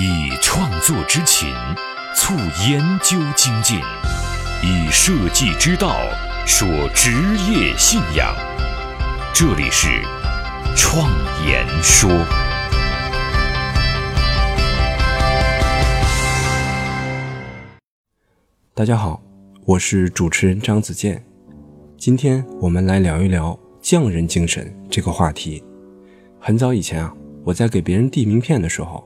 以创作之情促研究精进，以设计之道说职业信仰。这里是创言说。大家好，我是主持人张子健。今天我们来聊一聊匠人精神这个话题。很早以前啊，我在给别人递名片的时候，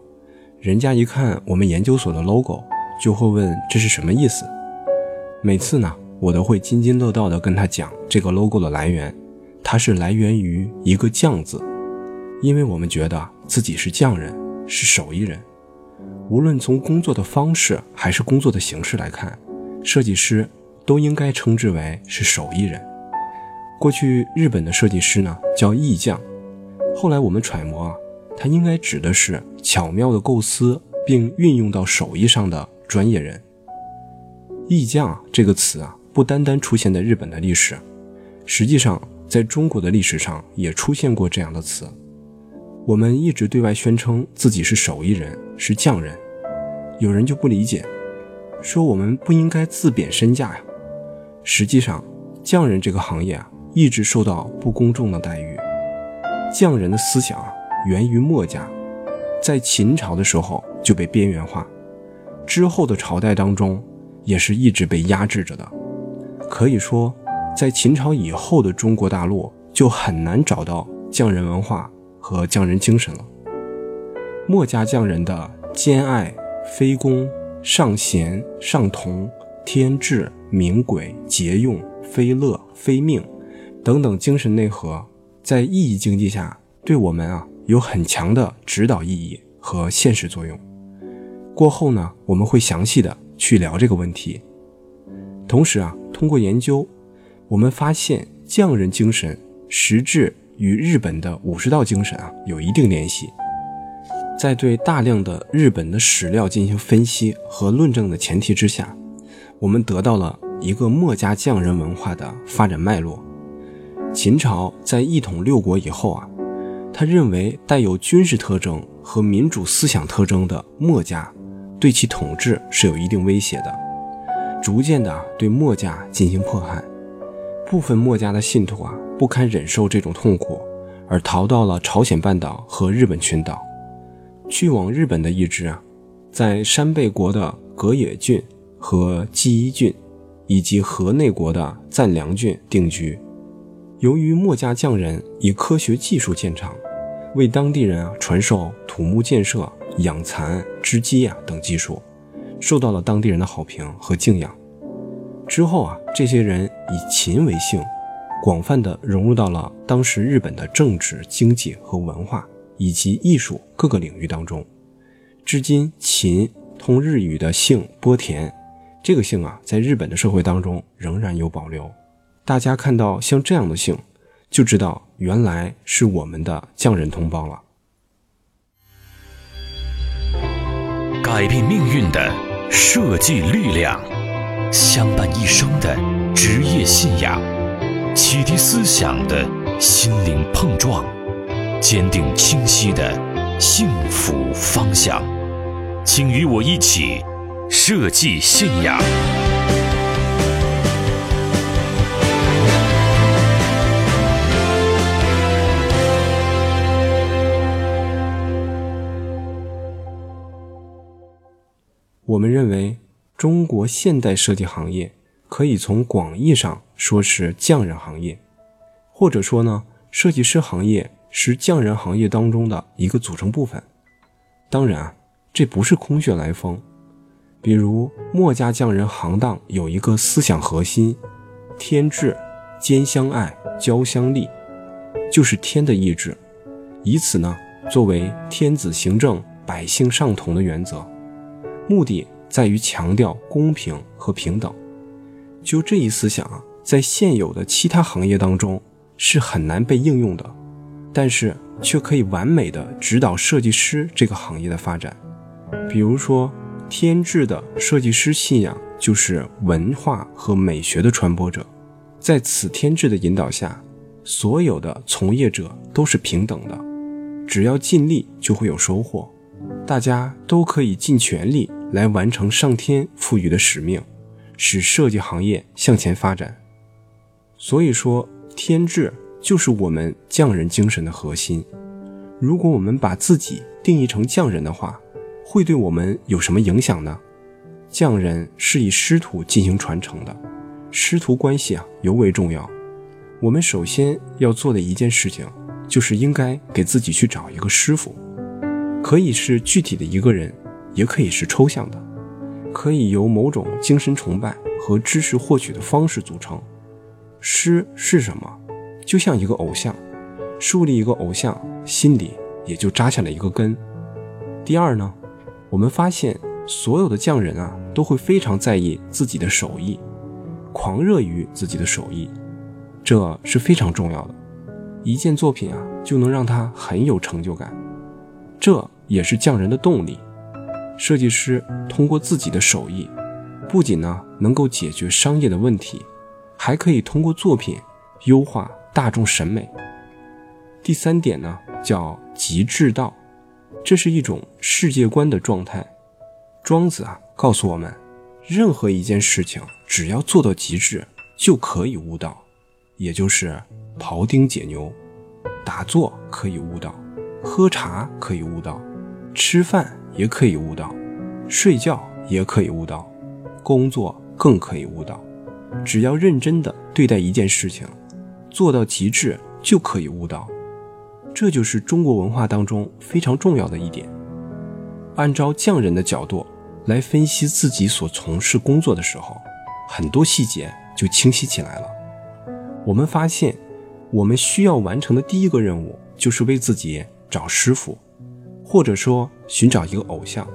人家一看我们研究所的 logo，就会问这是什么意思。每次呢，我都会津津乐道地跟他讲这个 logo 的来源，它是来源于一个“匠”字，因为我们觉得自己是匠人，是手艺人。无论从工作的方式还是工作的形式来看，设计师。都应该称之为是手艺人。过去日本的设计师呢叫艺匠，后来我们揣摩啊，他应该指的是巧妙的构思并运用到手艺上的专业人。艺匠这个词啊，不单单出现在日本的历史，实际上在中国的历史上也出现过这样的词。我们一直对外宣称自己是手艺人，是匠人，有人就不理解，说我们不应该自贬身价呀。实际上，匠人这个行业啊，一直受到不公正的待遇。匠人的思想啊，源于墨家，在秦朝的时候就被边缘化，之后的朝代当中也是一直被压制着的。可以说，在秦朝以后的中国大陆就很难找到匠人文化和匠人精神了。墨家匠人的兼爱、非攻、尚贤、尚同。天志、明轨、节用、非乐、非命等等精神内核，在意义经济下，对我们啊有很强的指导意义和现实作用。过后呢，我们会详细的去聊这个问题。同时啊，通过研究，我们发现匠人精神实质与日本的武士道精神啊有一定联系。在对大量的日本的史料进行分析和论证的前提之下。我们得到了一个墨家匠人文化的发展脉络。秦朝在一统六国以后啊，他认为带有军事特征和民主思想特征的墨家对其统治是有一定威胁的，逐渐的对墨家进行迫害。部分墨家的信徒啊不堪忍受这种痛苦，而逃到了朝鲜半岛和日本群岛。去往日本的一支啊，在山背国的葛野郡。和纪伊郡，以及河内国的赞良郡定居。由于墨家匠人以科学技术建厂，为当地人啊传授土木建设、养蚕、织机啊等技术，受到了当地人的好评和敬仰。之后啊，这些人以秦为姓，广泛的融入到了当时日本的政治、经济和文化以及艺术各个领域当中。至今，秦通日语的姓波田。这个姓啊，在日本的社会当中仍然有保留。大家看到像这样的姓，就知道原来是我们的匠人同胞了。改变命运的设计力量，相伴一生的职业信仰，启迪思想的心灵碰撞，坚定清晰的幸福方向。请与我一起。设计信仰。我们认为，中国现代设计行业可以从广义上说是匠人行业，或者说呢，设计师行业是匠人行业当中的一个组成部分。当然，这不是空穴来风。比如墨家匠人行当有一个思想核心，天志，兼相爱，交相利，就是天的意志，以此呢作为天子行政，百姓上同的原则，目的在于强调公平和平等。就这一思想啊，在现有的其他行业当中是很难被应用的，但是却可以完美的指导设计师这个行业的发展，比如说。天智的设计师信仰就是文化和美学的传播者，在此天智的引导下，所有的从业者都是平等的，只要尽力就会有收获，大家都可以尽全力来完成上天赋予的使命，使设计行业向前发展。所以说，天智就是我们匠人精神的核心。如果我们把自己定义成匠人的话，会对我们有什么影响呢？匠人是以师徒进行传承的，师徒关系啊尤为重要。我们首先要做的一件事情，就是应该给自己去找一个师傅，可以是具体的一个人，也可以是抽象的，可以由某种精神崇拜和知识获取的方式组成。诗是什么？就像一个偶像，树立一个偶像，心里也就扎下了一个根。第二呢，我们发现所有的匠人啊，都会非常在意自己的手艺，狂热于自己的手艺。这是非常重要的，一件作品啊就能让他很有成就感，这也是匠人的动力。设计师通过自己的手艺，不仅呢能够解决商业的问题，还可以通过作品优化大众审美。第三点呢叫极致道，这是一种世界观的状态。庄子啊告诉我们，任何一件事情只要做到极致，就可以悟道。也就是庖丁解牛，打坐可以悟道，喝茶可以悟道，吃饭也可以悟道，睡觉也可以悟道，工作更可以悟道。只要认真的对待一件事情，做到极致就可以悟道。这就是中国文化当中非常重要的一点。按照匠人的角度来分析自己所从事工作的时候，很多细节就清晰起来了。我们发现，我们需要完成的第一个任务就是为自己找师傅，或者说寻找一个偶像。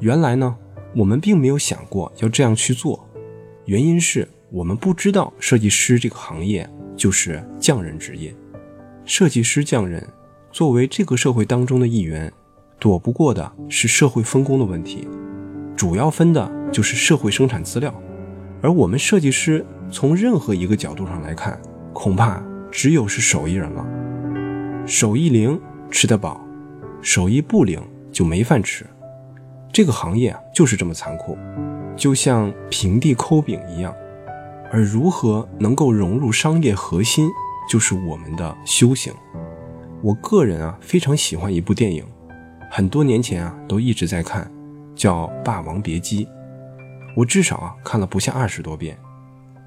原来呢，我们并没有想过要这样去做，原因是我们不知道设计师这个行业就是匠人职业。设计师匠人作为这个社会当中的一员，躲不过的是社会分工的问题，主要分的就是社会生产资料，而我们设计师。从任何一个角度上来看，恐怕只有是手艺人了。手艺灵吃得饱，手艺不灵就没饭吃。这个行业啊，就是这么残酷，就像平地抠饼一样。而如何能够融入商业核心，就是我们的修行。我个人啊，非常喜欢一部电影，很多年前啊，都一直在看，叫《霸王别姬》，我至少啊看了不下二十多遍。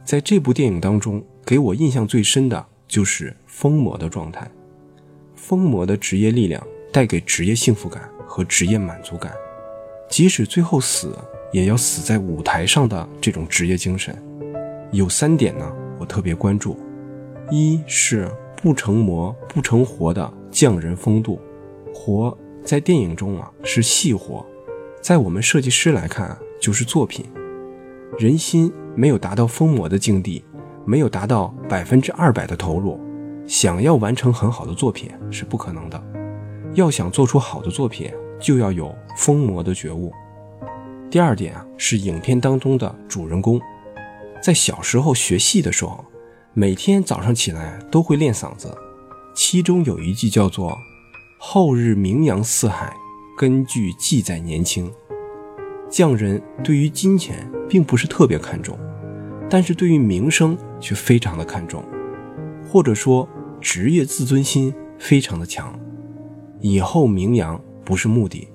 在这部电影当中，给我印象最深的就是疯魔的状态。疯魔的职业力量带给职业幸福感和职业满足感，即使最后死，也要死在舞台上的这种职业精神。有三点呢，我特别关注：一是不成魔不成活的匠人风度，活在电影中啊是细活，在我们设计师来看就是作品，人心。没有达到疯魔的境地，没有达到百分之二百的投入，想要完成很好的作品是不可能的。要想做出好的作品，就要有疯魔的觉悟。第二点啊，是影片当中的主人公，在小时候学戏的时候，每天早上起来都会练嗓子，其中有一句叫做“后日名扬四海，根据记载年轻”。匠人对于金钱并不是特别看重，但是对于名声却非常的看重，或者说职业自尊心非常的强。以后名扬不是目的，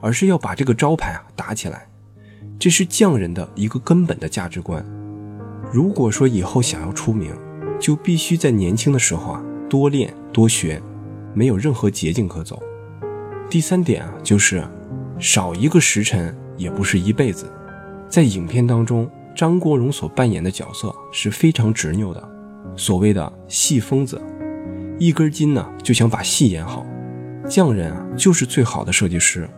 而是要把这个招牌啊打起来，这是匠人的一个根本的价值观。如果说以后想要出名，就必须在年轻的时候啊多练多学，没有任何捷径可走。第三点啊就是少一个时辰。也不是一辈子，在影片当中，张国荣所扮演的角色是非常执拗的，所谓的戏疯子，一根筋呢就想把戏演好。匠人啊就是最好的设计师，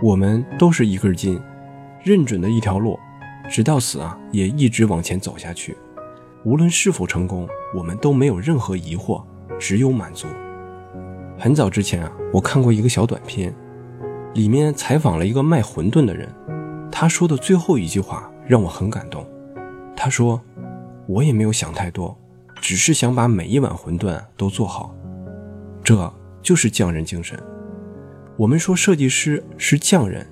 我们都是一根筋，认准的一条路，直到死啊也一直往前走下去。无论是否成功，我们都没有任何疑惑，只有满足。很早之前啊，我看过一个小短片。里面采访了一个卖馄饨的人，他说的最后一句话让我很感动。他说：“我也没有想太多，只是想把每一碗馄饨都做好。”这就是匠人精神。我们说设计师是匠人，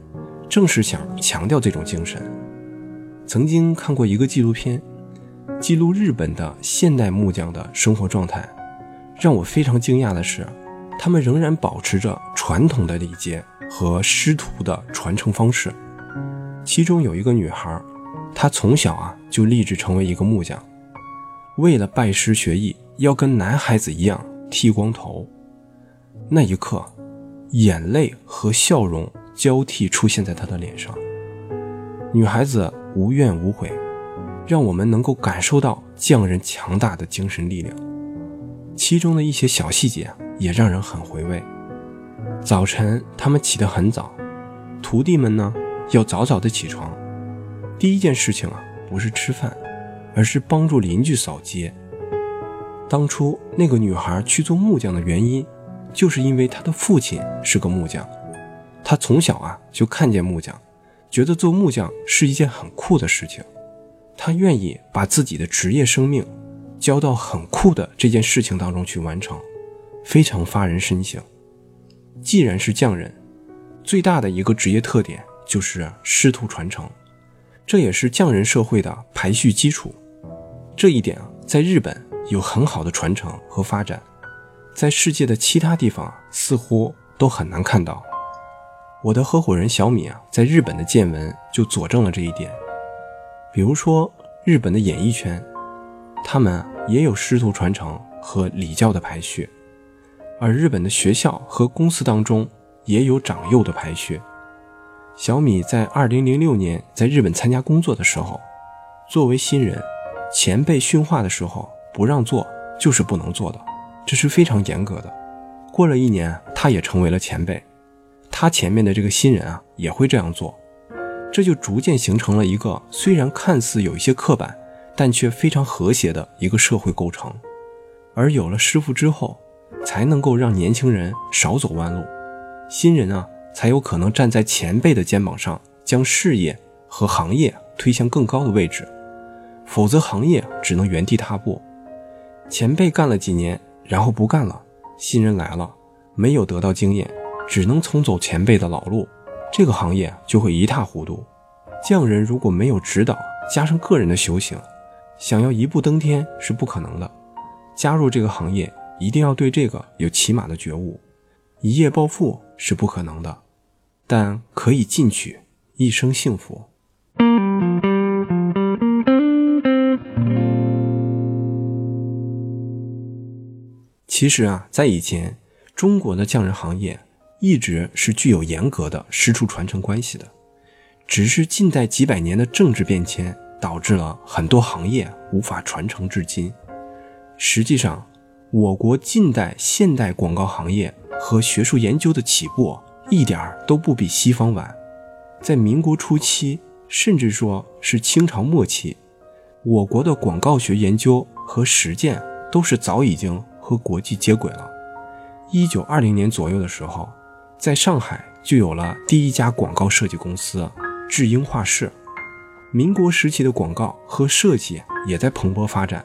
正是想强调这种精神。曾经看过一个纪录片，记录日本的现代木匠的生活状态，让我非常惊讶的是，他们仍然保持着传统的礼节和师徒的传承方式。其中有一个女孩，她从小啊就立志成为一个木匠，为了拜师学艺，要跟男孩子一样剃光头。那一刻，眼泪和笑容交替出现在她的脸上。女孩子无怨无悔，让我们能够感受到匠人强大的精神力量。其中的一些小细节也让人很回味。早晨，他们起得很早，徒弟们呢？要早早的起床，第一件事情啊，不是吃饭，而是帮助邻居扫街。当初那个女孩去做木匠的原因，就是因为他的父亲是个木匠，他从小啊就看见木匠，觉得做木匠是一件很酷的事情，他愿意把自己的职业生命交到很酷的这件事情当中去完成，非常发人深省。既然是匠人，最大的一个职业特点。就是师徒传承，这也是匠人社会的排序基础。这一点啊，在日本有很好的传承和发展，在世界的其他地方似乎都很难看到。我的合伙人小米啊，在日本的见闻就佐证了这一点。比如说，日本的演艺圈，他们也有师徒传承和礼教的排序，而日本的学校和公司当中也有长幼的排序。小米在二零零六年在日本参加工作的时候，作为新人，前辈训话的时候不让做就是不能做的，这是非常严格的。过了一年，他也成为了前辈，他前面的这个新人啊也会这样做，这就逐渐形成了一个虽然看似有一些刻板，但却非常和谐的一个社会构成。而有了师傅之后，才能够让年轻人少走弯路，新人啊。才有可能站在前辈的肩膀上，将事业和行业推向更高的位置，否则行业只能原地踏步。前辈干了几年，然后不干了，新人来了，没有得到经验，只能重走前辈的老路，这个行业就会一塌糊涂。匠人如果没有指导，加上个人的修行，想要一步登天是不可能的。加入这个行业，一定要对这个有起码的觉悟，一夜暴富是不可能的。但可以进取，一生幸福。其实啊，在以前，中国的匠人行业一直是具有严格的师出传承关系的，只是近代几百年的政治变迁导致了很多行业无法传承至今。实际上，我国近代现代广告行业和学术研究的起步。一点儿都不比西方晚，在民国初期，甚至说是清朝末期，我国的广告学研究和实践都是早已经和国际接轨了。一九二零年左右的时候，在上海就有了第一家广告设计公司——智英画室。民国时期的广告和设计也在蓬勃发展，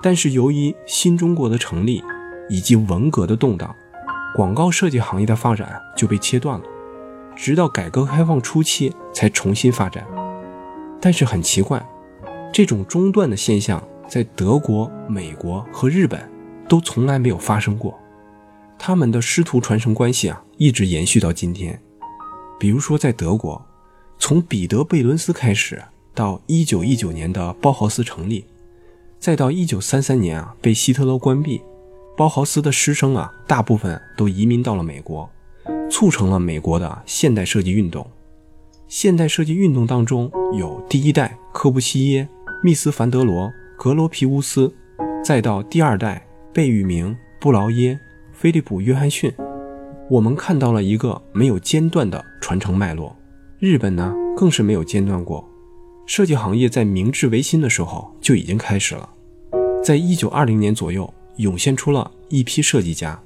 但是由于新中国的成立以及文革的动荡。广告设计行业的发展就被切断了，直到改革开放初期才重新发展。但是很奇怪，这种中断的现象在德国、美国和日本都从来没有发生过。他们的师徒传承关系啊，一直延续到今天。比如说在德国，从彼得·贝伦斯开始，到1919年的包豪斯成立，再到1933年啊被希特勒关闭。包豪斯的师生啊，大部分都移民到了美国，促成了美国的现代设计运动。现代设计运动当中有第一代科布西耶、密斯凡德罗、格罗皮乌斯，再到第二代贝聿铭、布劳耶、菲利普·约翰逊。我们看到了一个没有间断的传承脉络。日本呢，更是没有间断过。设计行业在明治维新的时候就已经开始了，在一九二零年左右。涌现出了一批设计家，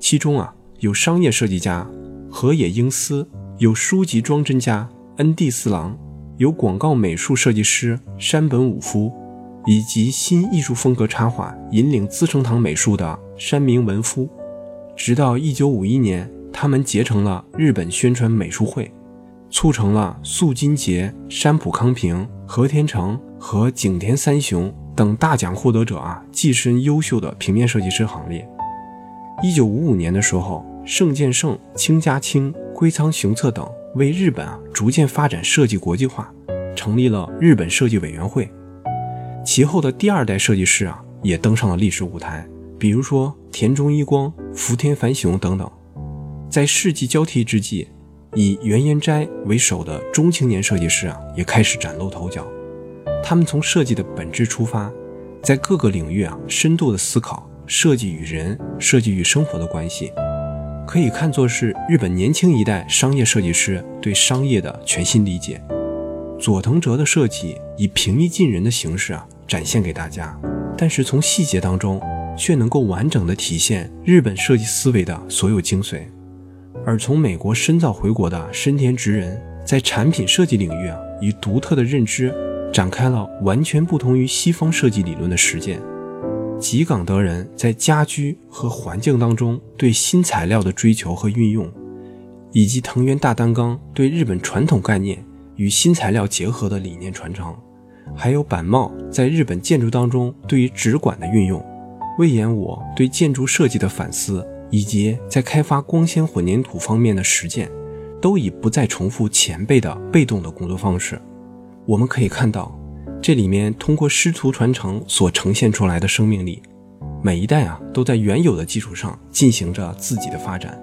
其中啊有商业设计家河野英司，有书籍装帧家恩地四郎，有广告美术设计师山本武夫，以及新艺术风格插画引领资生堂美术的山明文夫。直到1951年，他们结成了日本宣传美术会，促成了素金节、山浦康平、和田成和景田三雄等大奖获得者啊跻身优秀的平面设计师行列。一九五五年的时候，盛建胜、清家清、龟仓雄策等为日本啊逐渐发展设计国际化，成立了日本设计委员会。其后的第二代设计师啊也登上了历史舞台，比如说田中一光、福田繁雄等等。在世纪交替之际，以原研斋为首的中青年设计师啊也开始崭露头角。他们从设计的本质出发，在各个领域啊深度的思考。设计与人、设计与生活的关系，可以看作是日本年轻一代商业设计师对商业的全新理解。佐藤哲的设计以平易近人的形式啊展现给大家，但是从细节当中却能够完整的体现日本设计思维的所有精髓。而从美国深造回国的深田直人，在产品设计领域啊以独特的认知展开了完全不同于西方设计理论的实践。吉冈德人在家居和环境当中对新材料的追求和运用，以及藤原大担纲对日本传统概念与新材料结合的理念传承，还有板帽在日本建筑当中对于纸管的运用，魏延我对建筑设计的反思，以及在开发光纤混凝土方面的实践，都已不再重复前辈的被动的工作方式。我们可以看到。这里面通过师徒传承所呈现出来的生命力，每一代啊都在原有的基础上进行着自己的发展。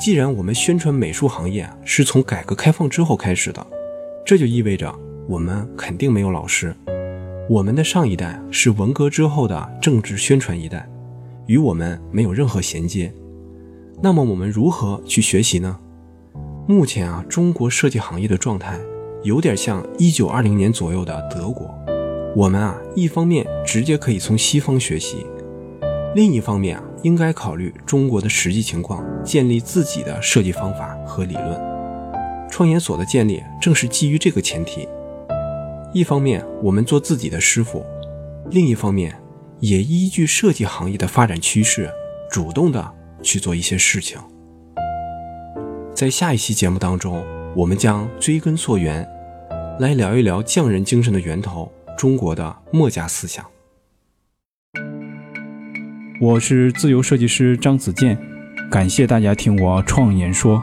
既然我们宣传美术行业是从改革开放之后开始的，这就意味着我们肯定没有老师。我们的上一代是文革之后的政治宣传一代，与我们没有任何衔接。那么我们如何去学习呢？目前啊，中国设计行业的状态。有点像一九二零年左右的德国，我们啊，一方面直接可以从西方学习，另一方面啊，应该考虑中国的实际情况，建立自己的设计方法和理论。创研所的建立正是基于这个前提。一方面我们做自己的师傅，另一方面也依据设计行业的发展趋势，主动的去做一些事情。在下一期节目当中。我们将追根溯源，来聊一聊匠人精神的源头——中国的墨家思想。我是自由设计师张子健，感谢大家听我创言说。